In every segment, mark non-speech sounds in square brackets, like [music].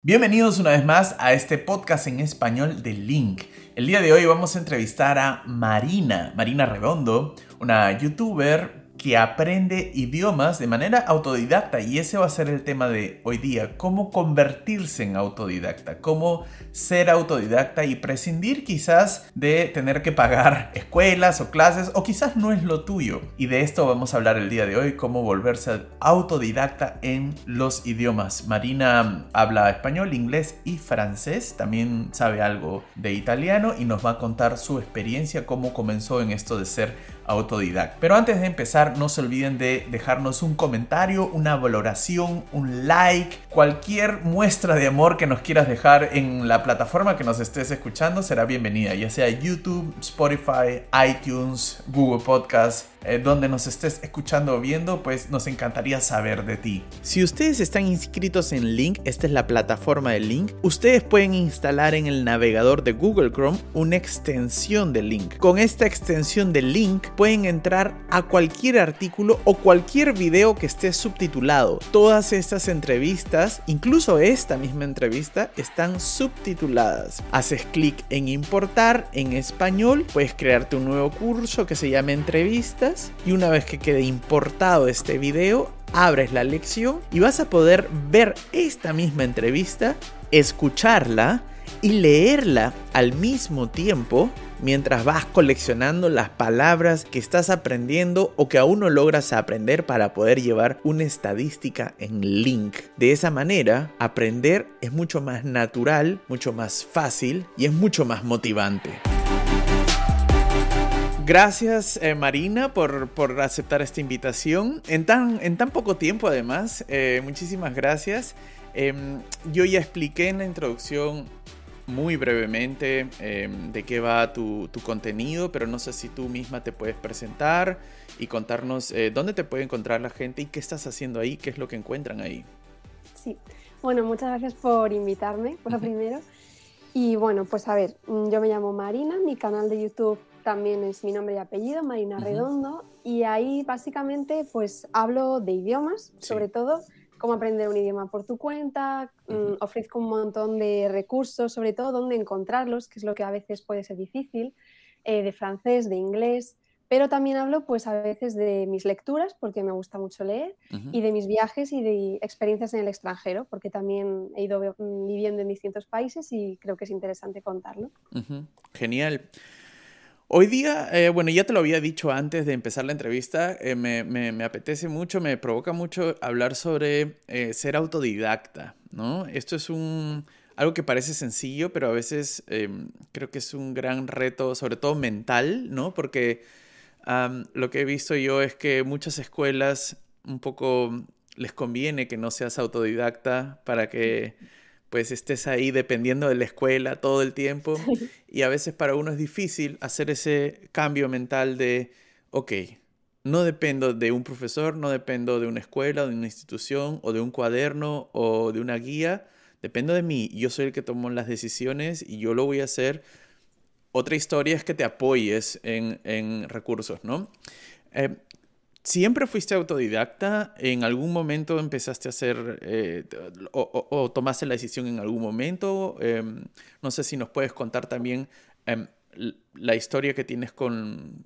Bienvenidos una vez más a este podcast en español de Link. El día de hoy vamos a entrevistar a Marina, Marina Redondo, una youtuber que aprende idiomas de manera autodidacta y ese va a ser el tema de hoy día, cómo convertirse en autodidacta, cómo ser autodidacta y prescindir quizás de tener que pagar escuelas o clases o quizás no es lo tuyo. Y de esto vamos a hablar el día de hoy, cómo volverse autodidacta en los idiomas. Marina habla español, inglés y francés, también sabe algo de italiano y nos va a contar su experiencia, cómo comenzó en esto de ser autodidacta. Pero antes de empezar, no se olviden de dejarnos un comentario, una valoración, un like, cualquier muestra de amor que nos quieras dejar en la plataforma que nos estés escuchando será bienvenida, ya sea YouTube, Spotify, iTunes, Google Podcast eh, donde nos estés escuchando o viendo, pues nos encantaría saber de ti. Si ustedes están inscritos en Link, esta es la plataforma de Link, ustedes pueden instalar en el navegador de Google Chrome una extensión de Link. Con esta extensión de Link pueden entrar a cualquier artículo o cualquier video que esté subtitulado. Todas estas entrevistas, incluso esta misma entrevista, están subtituladas. Haces clic en importar en español, puedes crearte un nuevo curso que se llame entrevista y una vez que quede importado este video, abres la lección y vas a poder ver esta misma entrevista, escucharla y leerla al mismo tiempo mientras vas coleccionando las palabras que estás aprendiendo o que aún no logras aprender para poder llevar una estadística en link. De esa manera, aprender es mucho más natural, mucho más fácil y es mucho más motivante. Gracias eh, Marina por, aceptar esta invitación. En tan, en tan poco tiempo además, eh, muchísimas gracias. Em, yo ya expliqué en la introducción muy brevemente em, de qué va tu, contenido, pero no sé si tú misma te puedes presentar y contarnos eh, dónde te puede encontrar la gente y qué estás haciendo ahí, qué es lo que encuentran ahí. Sí, bueno, muchas gracias por invitarme, por lo primero. Y bueno, pues a ver, yo me llamo Marina, mi canal de YouTube también es mi nombre y apellido, Marina Redondo, y ahí básicamente pues hablo de idiomas, sobre todo cómo aprender un idioma por tu cuenta, mm, ofrezco un montón de recursos, sobre todo dónde encontrarlos, que es lo que a veces puede ser difícil, eh, de francés, de inglés, pero también hablo pues a veces de mis lecturas, porque me gusta mucho leer, y de mis viajes y de experiencias en el extranjero, porque también he ido viviendo en distintos países y creo que es interesante contarlo. Genial. Hoy día, eh, bueno, ya te lo había dicho antes de empezar la entrevista, eh, me, apetece mucho, me provoca mucho hablar sobre eh, ser autodidacta, ¿no? Esto es un, algo que parece sencillo, pero a veces em, creo que es un gran reto, sobre todo mental, ¿no? Porque lo que he visto yo es que muchas escuelas un poco les conviene que no seas autodidacta para que pues estés ahí dependiendo de la escuela todo el tiempo. Y a veces para uno es difícil hacer ese cambio mental de, ok, no dependo de un profesor, no dependo de una escuela, de una institución, o de un cuaderno, o de una guía. Dependo de mí. Yo soy el que tomo las decisiones y yo lo voy a hacer. Otra historia es que te apoyes en, recursos, ¿no? Eh, ¿Siempre fuiste autodidacta? ¿En algún momento empezaste a hacer eh, o, tomaste la decisión en algún momento? Em, no sé si nos puedes contar también em, la historia que tienes con,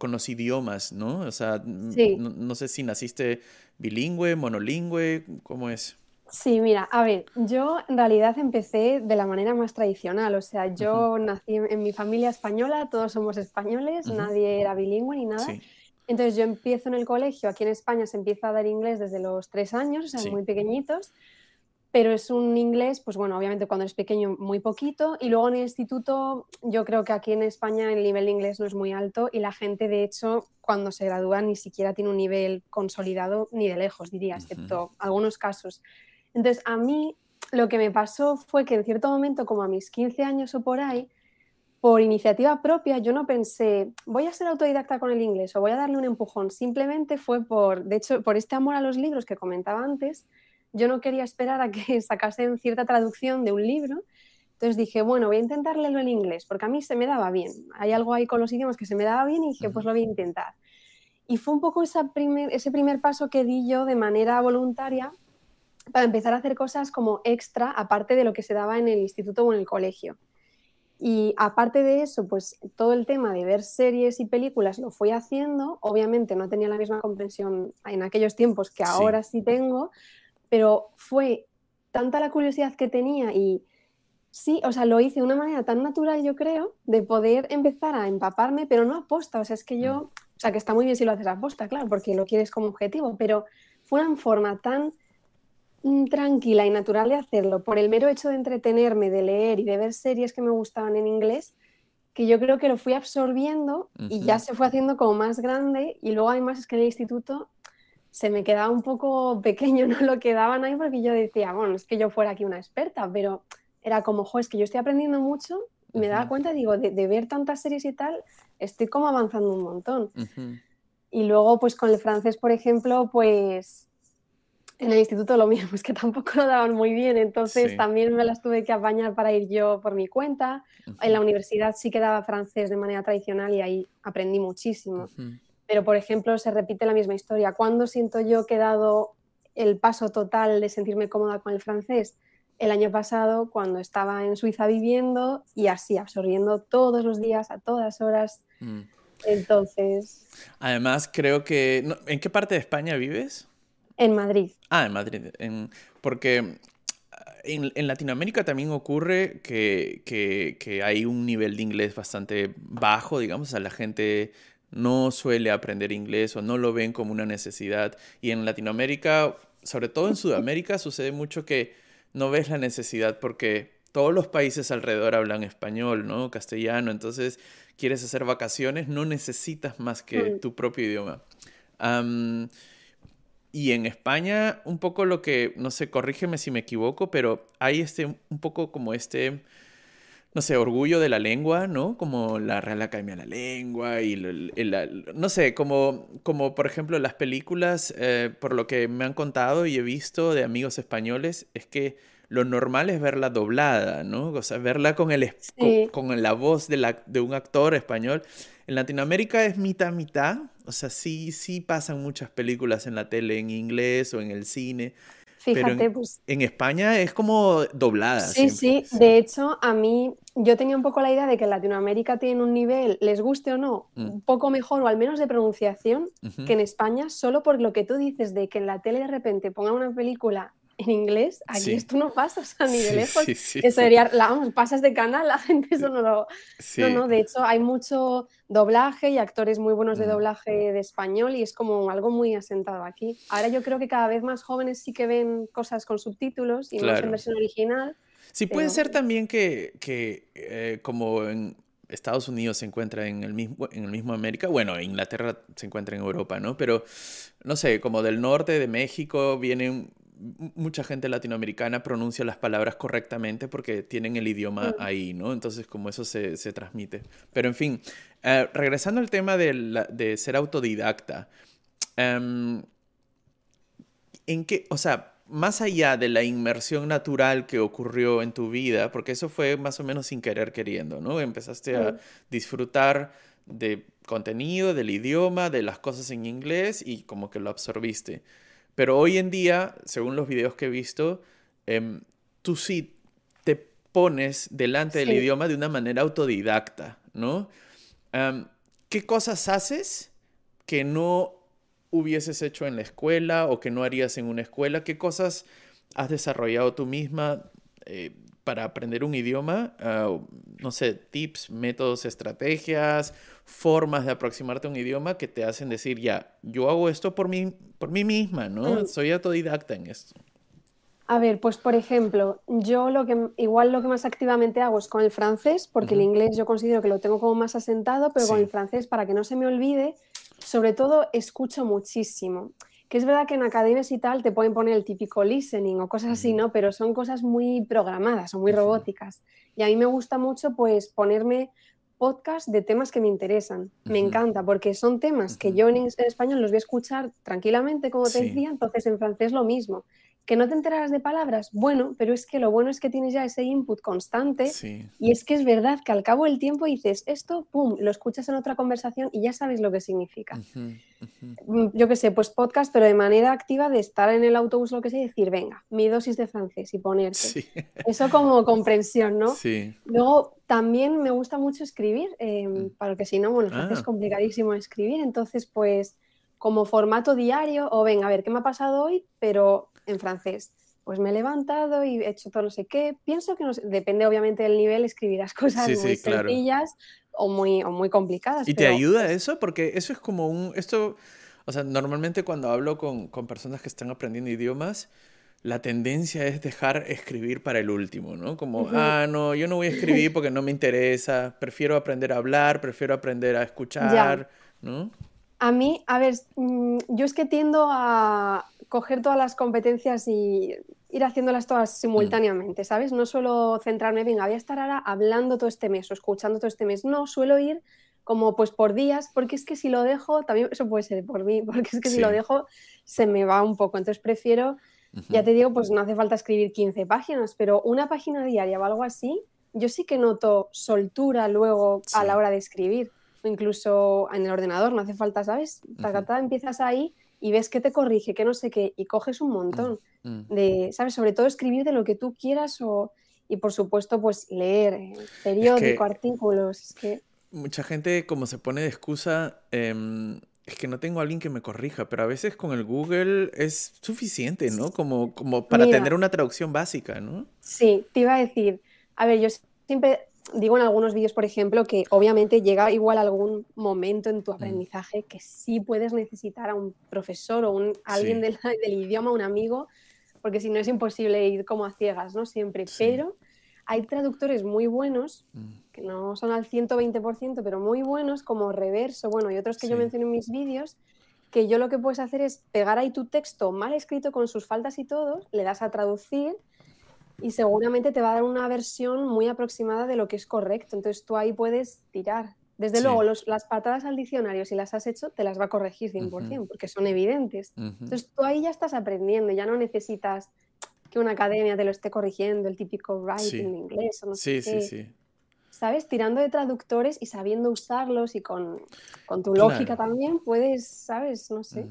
los idiomas, ¿no? O sea, no, sé si naciste bilingüe, monolingüe, ¿cómo es? Sí, mira, a ver, yo en realidad empecé de la manera más tradicional, o sea, yo nací en, mi familia española, todos somos españoles, nadie era bilingüe ni nada. Entonces yo empiezo en el colegio, aquí en España se empieza a dar inglés desde los tres años, o sea, muy pequeñitos, pero es un inglés, pues bueno, obviamente cuando eres pequeño muy poquito, y luego en el instituto yo creo que aquí en España el nivel de inglés no es muy alto y la gente de hecho cuando se gradúa ni siquiera tiene un nivel consolidado ni de lejos, diría, excepto algunos casos. Entonces a mí lo que me pasó fue que en cierto momento, como a mis 15 años o por ahí, por iniciativa propia, yo no pensé, voy a ser autodidacta con el inglés o voy a darle un empujón. Simplemente fue por, de hecho, por este amor a los libros que comentaba antes, yo no quería esperar a que [laughs] sacasen cierta traducción de un libro. Entonces dije, bueno, voy a intentar leerlo en inglés, porque a mí se me daba bien. Hay algo ahí con los idiomas que se me daba bien y dije, pues lo voy a intentar. Y fue un poco esa primer, ese primer paso que di yo de manera voluntaria para empezar a hacer cosas como extra, aparte de lo que se daba en el instituto o en el colegio. Y aparte de eso, pues todo el tema de ver series y películas lo fui haciendo. Obviamente no tenía la misma comprensión en aquellos tiempos que ahora sí, tengo, pero fue tanta la curiosidad que tenía y sí, o sea, lo hice de una manera tan natural, yo creo, de poder empezar a empaparme, pero no aposta. O sea, es que yo, mm. o sea, que está muy bien si lo haces aposta, claro, porque lo quieres como objetivo, pero fue una forma tan tranquila y natural de hacerlo por el mero hecho de entretenerme, de leer y de ver series que me gustaban en inglés, que yo creo que lo fui absorbiendo y ya se fue haciendo como más grande y luego además es que en el instituto se me quedaba un poco pequeño, [laughs] no lo quedaban ahí porque yo decía, bueno, es que yo fuera aquí una experta, pero era como, jo, es que yo estoy aprendiendo mucho y me daba cuenta, digo, de, ver tantas series y tal, estoy como avanzando un montón. Y luego, pues con el francés, por ejemplo, pues en el instituto lo mismo, [laughs] es que tampoco lo daban muy bien, entonces también me las tuve que apañar para ir yo por mi cuenta. En la universidad sí que daba francés de manera tradicional y ahí aprendí muchísimo. Pero, por ejemplo, se repite la misma historia. ¿Cuándo siento yo que he dado el paso total de sentirme cómoda con el francés? El año pasado, cuando estaba en Suiza viviendo y así, absorbiendo todos los días, a todas horas. Mm. Entonces... Además, creo que... ¿En qué parte de España vives? En Madrid. Ah, en Madrid. porque ah, en, Latinoamérica también ocurre que, hay un nivel de inglés bastante bajo, digamos, o sea, la gente no suele aprender inglés o no lo ven como una necesidad. Y en Latinoamérica, sobre todo en Sudamérica, [laughs] sucede mucho que no ves la necesidad porque todos los países alrededor hablan español, ¿no? Castellano, entonces quieres hacer vacaciones, no necesitas más que mm. tu propio idioma. Y en España, un poco lo que, no sé, corrígeme si me equivoco, pero hay este, un poco como este, no sé, orgullo de la lengua, ¿no? Como la Real Academia de la Lengua y, no sé, como, como por ejemplo las películas, eh, por lo que me han contado y he visto de amigos españoles, es que lo normal es verla doblada, ¿no? O sea, verla con, el, con, la voz de, la, de un actor español. En Latinoamérica es mitad mitad, o sea, sí, sí pasan muchas películas en la tele en inglés o en el cine. Fíjate, pero en, pues. En España es como doblada. Sí, sí. De hecho, a mí, yo tenía un poco la idea de que en Latinoamérica tiene un nivel, les guste o no, mm. un poco mejor o al menos de pronunciación que en España, solo por lo que tú dices de que en la tele de repente pongan una película en inglés, aquí esto no pasa, a ni de lejos. Eso sería, vamos, pasas de canal, la gente eso no lo... No, no, de hecho hay mucho doblaje y actores muy buenos de doblaje de español y es como algo muy asentado aquí. Ahora yo creo que cada vez más jóvenes sí que ven cosas con subtítulos y más en versión original. Sí, puede ser también que, que eh, como en Estados Unidos se encuentra en el mismo en el mismo América, bueno, Inglaterra se encuentra en Europa, ¿no? Pero no sé, como del norte de México vienen mucha gente latinoamericana pronuncia las palabras correctamente porque tienen el idioma ahí, ¿no? Entonces, como eso se, transmite. Pero, en fin, eh, regresando al tema de, ser autodidacta, em, ¿en qué, o sea, más allá de la inmersión natural que ocurrió en tu vida, porque eso fue más o menos sin querer queriendo, ¿no? Empezaste a disfrutar de contenido, del idioma, de las cosas en inglés y como que lo absorbiste. Pero hoy en día, según los videos que he visto, em, tú sí te pones delante del idioma de una manera autodidacta, ¿no? ¿Qué cosas haces que no hubieses hecho en la escuela o que no harías en una escuela? ¿Qué cosas has desarrollado tú misma eh, para aprender un idioma? Ah, no sé, tips, métodos, estrategias formas de aproximarte a un idioma que te hacen decir, ya, yo hago esto por mí, por mí misma, ¿no? Mm. Soy autodidacta en esto. A ver, pues por ejemplo, yo lo que igual lo que más activamente hago es con el francés, porque el inglés yo considero que lo tengo como más asentado, pero con el francés para que no se me olvide, sobre todo escucho muchísimo. Que es verdad que en academias y tal te pueden poner el típico listening o cosas así, ¿no? Pero son cosas muy programadas o muy robóticas. Y a mí me gusta mucho pues ponerme podcast de temas que me interesan. Me encanta porque son temas que yo en, español los voy a escuchar tranquilamente, como te decía, entonces en francés lo mismo. Que no te enterarás de palabras, bueno, pero es que lo bueno es que tienes ya ese input constante y es que es verdad que al cabo del tiempo dices esto, pum, lo escuchas en otra conversación y ya sabes lo que significa. Mm, yo qué sé, pues podcast, pero de manera activa de estar en el autobús, lo que sea, y decir, venga, mi dosis de francés y ponerte. Eso como [laughs] comprensión, ¿no? Sí. Luego, también me gusta mucho escribir, eh, para que si no, bueno, es ah. complicadísimo escribir, entonces, pues como formato diario, o venga, a ver, ¿qué me ha pasado hoy? Pero en francés. Pues me he levantado y he hecho todo no sé qué. Pienso que no depende obviamente del nivel, escribirás [laughs] cosas muy sencillas o, muy, o muy complicadas. ¿Y te ayuda eso? Porque eso es como un... Esto, o sea, normalmente cuando hablo con, con personas que están aprendiendo idiomas, la tendencia es dejar escribir para el último, ¿no? Como, ah, no, yo no voy a escribir porque no me interesa, prefiero aprender a hablar, prefiero aprender a [laughs] escuchar, ¿no? A mí, a ver, mm, yo es que tiendo a coger todas las competencias y ir haciéndolas todas mm. simultáneamente, ¿sabes? No suelo centrarme, venga, voy a estar ahora hablando todo este mes o escuchando todo este mes. No, suelo ir como pues por días, porque es que si lo dejo, también eso puede ser por mí, [laughs] porque es que si lo dejo se me va un poco. Entonces prefiero, ya te digo, pues no hace falta escribir 15 páginas, pero una página diaria o algo así, yo sí que noto soltura luego a la hora de escribir incluso en el ordenador, no hace falta, ¿sabes? Uh empiezas ahí y ves que te corrige, que no sé qué, y coges un montón mm, mm. de, ¿sabes? Sobre todo escribir de lo que tú quieras o, y por supuesto, pues leer eh, periódico, artículos, es que... Mucha gente como se pone de excusa, em, es que no tengo a alguien que me corrija, pero a veces con el Google es suficiente, ¿no? Como, como para tener una traducción básica, ¿no? Sí, te iba a decir, a ver, yo siempre digo en algunos vídeos, por ejemplo, que obviamente llega igual algún momento en tu mm. aprendizaje que sí puedes necesitar a un profesor o un, alguien [laughs] del, idioma, un amigo, porque si no es imposible ir como a ciegas, ¿no? Siempre. Pero hay traductores muy buenos, mm. que no son al 120%, pero muy buenos, como Reverso, bueno, y otros que yo menciono en mis vídeos, que yo lo que puedes hacer es pegar ahí tu texto mal escrito con sus faltas y todo, le das a traducir y seguramente te va a dar una versión muy aproximada de lo que es correcto. Entonces tú ahí puedes tirar. Desde luego, las patadas al diccionario, si las has hecho, te las va a corregir 100%, porque son evidentes. Entonces tú ahí ya estás aprendiendo, ya no necesitas que una academia te lo esté corrigiendo, el típico writing en inglés o no sé sí, sí. ¿Sabes? Tirando de traductores y sabiendo usarlos y con, tu lógica también puedes, ¿sabes? No sé.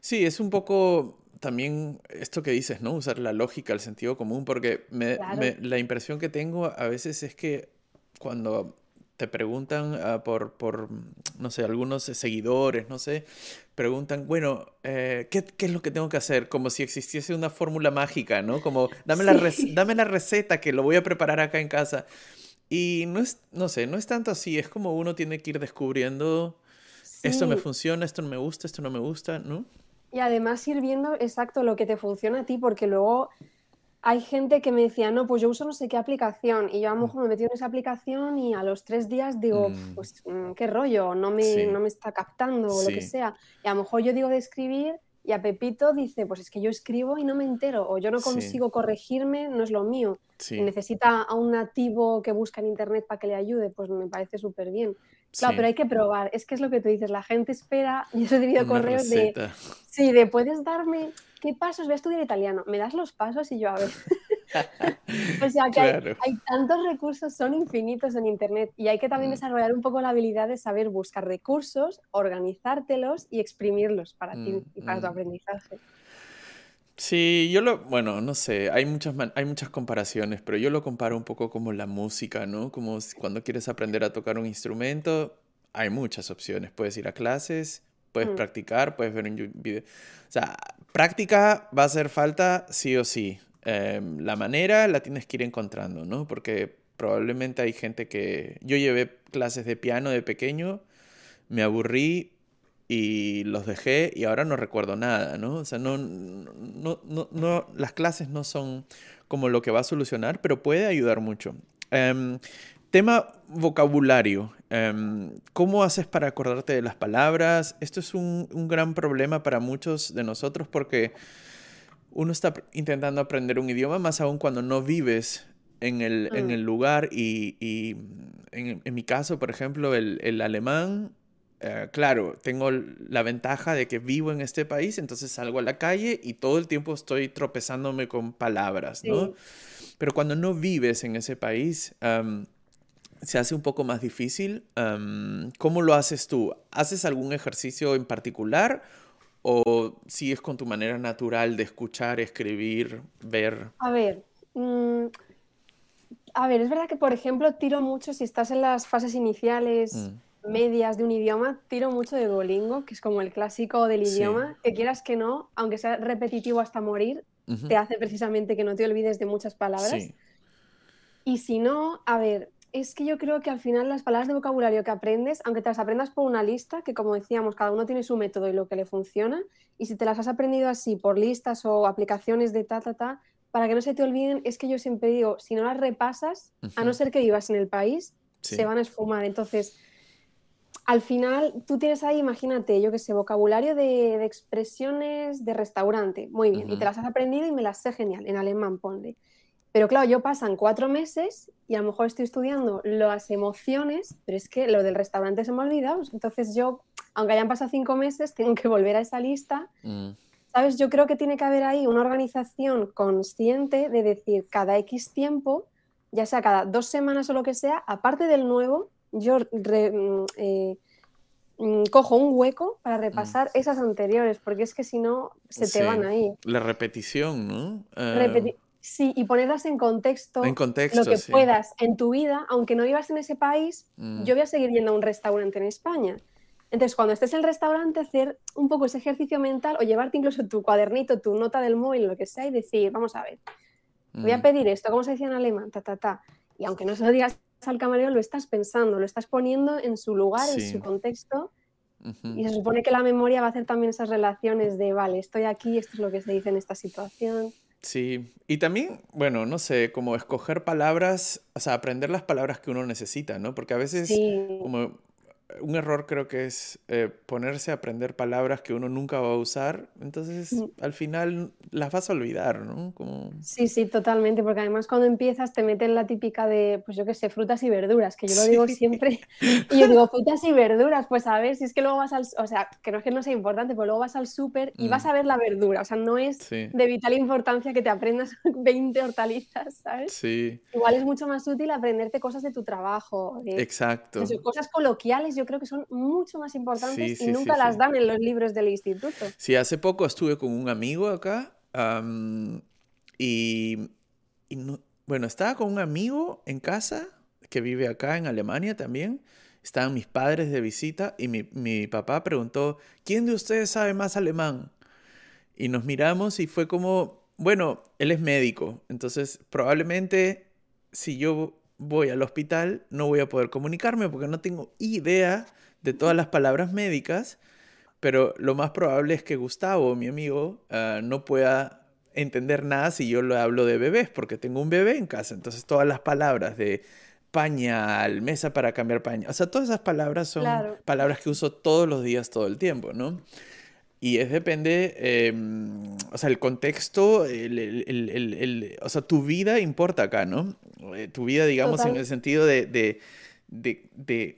Sí, es un poco también esto que dices, ¿no? Usar la lógica, el sentido común, porque me, la impresión que tengo a veces es que cuando te preguntan ah, por, por, no sé, algunos seguidores, no sé, preguntan, bueno, eh, ¿qué, ¿qué, es lo que tengo que hacer? Como si existiese una fórmula mágica, ¿no? Como, dame, la dame la receta que lo voy a preparar acá en casa. Y no es, no sé, no es tanto así, es como uno tiene que ir descubriendo, esto me funciona, esto no me gusta, esto no me gusta, ¿no? Y además ir viendo exacto lo que te funciona a ti, porque luego hay gente que me decía, no, pues yo uso no sé qué aplicación, y yo a lo mejor me metí en esa aplicación y a los tres días digo, mm. pues mm, qué rollo, no me, no me está captando o lo que sea. Y a lo mejor yo digo de escribir y a Pepito dice, pues es que yo escribo y no me entero, o yo no consigo corregirme, no es lo mío. necesita a un nativo que busca en internet para que le ayude, pues me parece súper bien. Claro, pero hay que probar. Es que es lo que tú dices, la gente espera, [laughs] yo he recibido correos de, sí, de, ¿puedes darme qué pasos? Voy a estudiar italiano. ¿Me das los pasos? Y yo, a ver. [laughs] o sea, que hay, tantos recursos, son infinitos en Internet y hay que también mm. desarrollar un poco la habilidad de saber buscar recursos, organizártelos y exprimirlos para ti mm, y para tu mm. aprendizaje. Sí, yo lo, bueno, no sé, hay muchas, hay muchas comparaciones, pero yo lo comparo un poco como la música, ¿no? Como cuando quieres aprender a tocar un instrumento, hay muchas opciones. Puedes ir a clases, puedes mm. practicar, puedes ver un video. O sea, práctica va a hacer falta sí o sí. Em, la manera la tienes que ir encontrando, ¿no? Porque probablemente hay gente que... Yo llevé clases de piano de pequeño, me aburrí, y los dejé y ahora no recuerdo nada, ¿no? O sea, no, no, no, no, las clases no son como lo que va a solucionar, pero puede ayudar mucho. Em, tema vocabulario. Em, ¿Cómo haces para acordarte de las palabras? Esto es un, un, gran problema para muchos de nosotros porque uno está intentando aprender un idioma, más aún cuando no vives en el, en mm. el lugar y, y en, en, mi caso, por ejemplo, el, el alemán eh, claro, tengo la ventaja de que vivo en este país, entonces salgo a la calle y todo el tiempo estoy tropezándome con palabras, ¿no? Pero cuando no vives en ese país, se hace un poco más difícil. ¿Cómo lo haces tú? ¿Haces algún ejercicio en particular o sigues con tu manera natural de escuchar, escribir, ver? A ver, mm, a ver, es verdad que, por ejemplo, tiro mucho si estás en las fases iniciales. Mm medias de un idioma, tiro mucho de Duolingo, que es como el clásico del idioma, que quieras que no, aunque sea repetitivo hasta morir, te hace precisamente que no te olvides de muchas palabras. Y si no, a ver, es que yo creo que al final las palabras de vocabulario que aprendes, aunque te las aprendas por una lista, que como decíamos, cada uno tiene su método y lo que le funciona, y si te las has aprendido así por listas o aplicaciones de ta, ta, ta, para que no se te olviden, es que yo siempre digo, si no las repasas, a no ser que vivas en el país, se van a esfumar. Entonces, al final tú tienes ahí, imagínate, yo que sé, vocabulario de, expresiones de restaurante, muy bien, y te las has aprendido y me las sé genial, en alemán ponle. Pero claro, yo pasan cuatro meses y a lo mejor estoy estudiando las emociones, pero es que lo del restaurante se me ha olvidado. Entonces yo, aunque hayan pasado cinco meses, tengo que volver a esa lista. Mm. ¿Sabes? Yo creo que tiene que haber ahí una organización consciente de decir cada X tiempo, ya sea cada dos semanas o lo que sea, aparte del nuevo, yo mm, eh, mm, cojo un hueco para mm. repasar esas anteriores, porque es que si no, se te van ahí. La repetición, ¿no? Eh, sí, y ponerlas en contexto, en contexto lo que puedas en tu vida, aunque no vivas en ese país, yo voy a seguir yendo a un restaurante en España. Entonces, cuando estés en el restaurante, hacer un poco ese ejercicio mental o llevarte incluso tu cuadernito, tu nota del móvil, lo que sea, y decir, vamos a ver, voy a pedir esto, ¿cómo se decía en alemán? Ta, ta, ta. Y aunque no se lo digas al camarero lo estás pensando, lo estás poniendo en su lugar, en su contexto. Y se supone que la memoria va a hacer también esas relaciones de, vale, estoy aquí, esto es lo que se dice en esta situación. Sí, y también, bueno, no sé, como escoger palabras, o sea, aprender las palabras que uno necesita, ¿no? Porque a veces, como un error creo que es eh, ponerse a aprender palabras que uno nunca va a usar, entonces al final las vas a olvidar, ¿no? Como... Sí, sí, totalmente, porque además cuando empiezas te meten la típica de, pues yo qué sé, frutas y verduras, que yo lo digo siempre, [laughs] y yo digo frutas y verduras, pues a ver, si es que luego vas al, o sea, que no es que no sea importante, pero luego vas al súper y vas mm. a ver la verdura, o sea, no es de vital importancia que te aprendas [laughs] 20 hortalizas, ¿sabes? Sí. Igual es mucho más útil aprenderte cosas de tu trabajo, de, Exacto. cosas coloquiales yo creo que son mucho más importantes y nunca las dan en los libros del instituto. Sí, hace poco estuve con un amigo acá y, bueno, estaba con un amigo en casa que vive acá en Alemania también. Estaban mis padres de visita y mi, mi papá preguntó, ¿quién de ustedes sabe más alemán? Y nos miramos y fue como, bueno, él es médico, entonces probablemente si yo voy al hospital, no voy a poder comunicarme porque no tengo idea de todas las palabras médicas, pero lo más probable es que Gustavo, mi amigo, ah, no pueda entender nada si yo le hablo de bebés, porque tengo un bebé en casa, entonces todas las palabras de pañal, mesa para cambiar pañal, o sea, todas esas palabras son palabras que uso todos los días, todo el tiempo, ¿no? Y es depende, em, o sea, el contexto, el, el, el, o sea, tu vida importa acá, ¿no? Eh, tu vida, digamos, en el sentido de, de, de,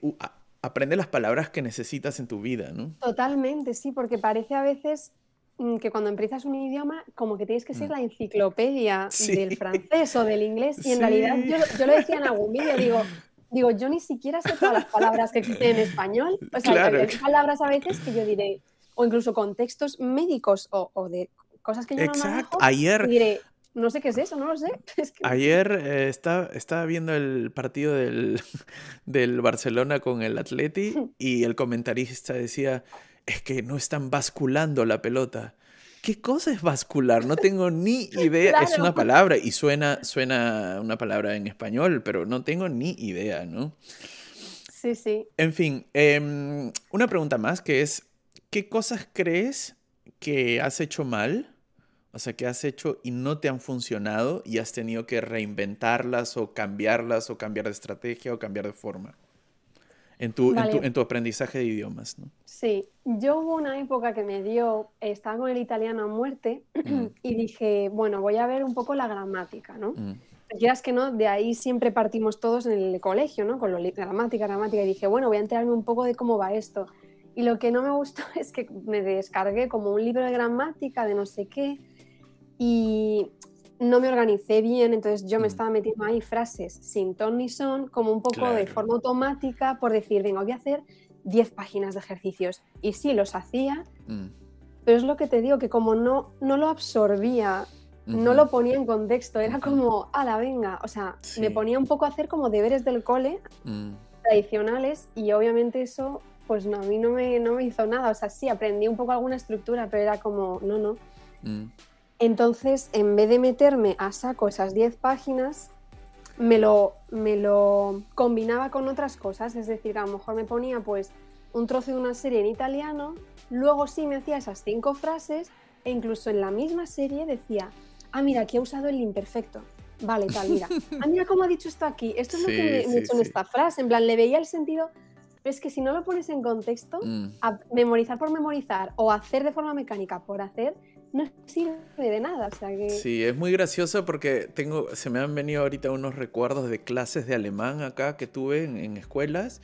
aprender las palabras que necesitas en tu vida, ¿no? Totalmente, sí, porque parece a veces mm, que cuando empiezas un idioma, como que tienes que ser mm. la enciclopedia del francés o del inglés, y en realidad yo, yo lo decía en algún vídeo, digo, digo, yo ni siquiera sé todas las palabras que existen en español. O sea, hay palabras a veces que yo diré, o incluso contextos médicos o, de cosas que yo no manejo. Ayer... diré, no sé qué es eso, no lo sé. [laughs] Ayer eh, estaba, viendo el partido del, [laughs] del, Barcelona con el Atleti [laughs] y el comentarista decía, es que no están basculando la pelota. ¿Qué cosa es bascular? No tengo ni idea. Es una palabra y suena, suena una palabra en español, pero no tengo ni idea, ¿no? Sí, sí. En fin, em, una pregunta más que es, ¿qué cosas crees que has hecho mal? O sea, que has hecho y no te han funcionado y has tenido que reinventarlas o cambiarlas o cambiar de estrategia o cambiar de forma en tu, en tu, aprendizaje de idiomas, ¿no? Sí, yo hubo una época que me dio, estaba con el italiano a muerte mm. [clears throat] y dije, bueno, voy a ver un poco la gramática, ¿no? Mm. Quieras que no, de ahí siempre partimos todos en el colegio, ¿no? Con lo, gramática, gramática, y dije, bueno, voy a enterarme un poco de cómo va esto. Y lo que no me gustó [laughs] es que me descargué como un libro de gramática de no sé qué y no me organicé bien, entonces yo me mm. estaba metiendo ahí frases sin ton ni son, como un poco de forma automática por decir, venga, voy a hacer 10 páginas de ejercicios. Y sí, los hacía, mm. pero es lo que te digo, que como no, no lo absorbía, no lo ponía en contexto, era como, ala, venga, o sea, me ponía un poco a hacer como deberes del cole mm. tradicionales y obviamente eso, pues no, a mí no me, no me hizo nada, o sea, sí, aprendí un poco alguna estructura, pero era como, no, no. Mm. Entonces, en vez de meterme a saco esas 10 páginas, me lo, me lo combinaba con otras cosas, es decir, a lo mejor me ponía pues un trozo de una serie en italiano, luego sí me hacía esas cinco frases e incluso en la misma serie decía, ah, mira, aquí he usado el imperfecto. Vale, tal, mira. [laughs] Ah, mira cómo ha dicho esto aquí. Esto es lo que me, he hecho en esta frase. En plan, le veía el sentido. Pero es que si no lo pones en contexto, mm. a memorizar por memorizar o hacer de forma mecánica por hacer, no sirve de nada. O sea que... Sí, es muy gracioso porque tengo, se me han venido ahorita unos recuerdos de clases de alemán acá que tuve en, escuelas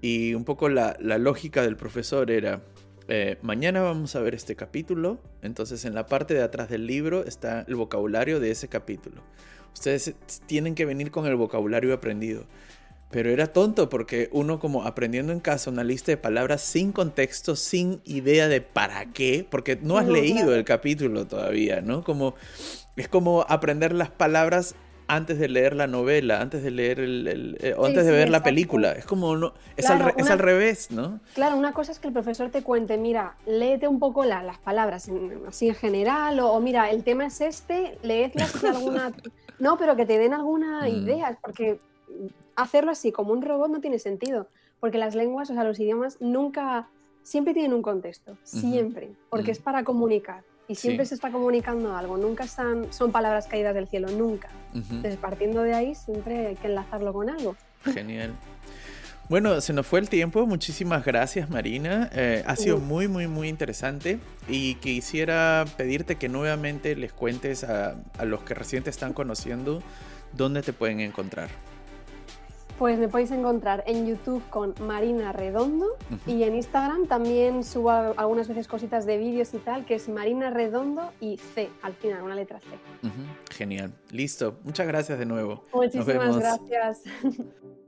y un poco la, la, lógica del profesor era, eh, mañana vamos a ver este capítulo, entonces en la parte de atrás del libro está el vocabulario de ese capítulo. Ustedes tienen que venir con el vocabulario aprendido. Pero era tonto porque uno como aprendiendo en casa una lista de palabras sin contexto, sin idea de para qué, porque no has leído el capítulo todavía, ¿no? Como es como aprender las palabras antes de leer la novela, antes de leer el, eh, o antes de ver la película. Es como no, es, al, es, al, revés, ¿no? Claro, una cosa es que el profesor te cuente, mira, léete un poco las palabras así en general, o, mira, el tema es este, leedlas [laughs] alguna. no, pero que te den alguna mm. idea, porque hacerlo así como un robot no tiene sentido, porque las lenguas, o sea, los idiomas nunca, siempre tienen un contexto, siempre, porque es para comunicar y siempre se está comunicando algo, nunca están, son palabras caídas del cielo, nunca. Entonces, partiendo de ahí, siempre hay que enlazarlo con algo. Genial. Bueno, se nos fue el tiempo. Muchísimas gracias, Marina. Eh, ha sido muy, muy, muy interesante. Y quisiera pedirte que nuevamente les cuentes a, a los que recién te están conociendo dónde te pueden encontrar. Pues me podéis encontrar en YouTube con Marina Redondo y en Instagram también subo algunas veces cositas de vídeos y tal, que es Marina Redondo y C, al final, una letra C. Genial. Listo. Muchas gracias de nuevo. Muchísimas gracias. [laughs]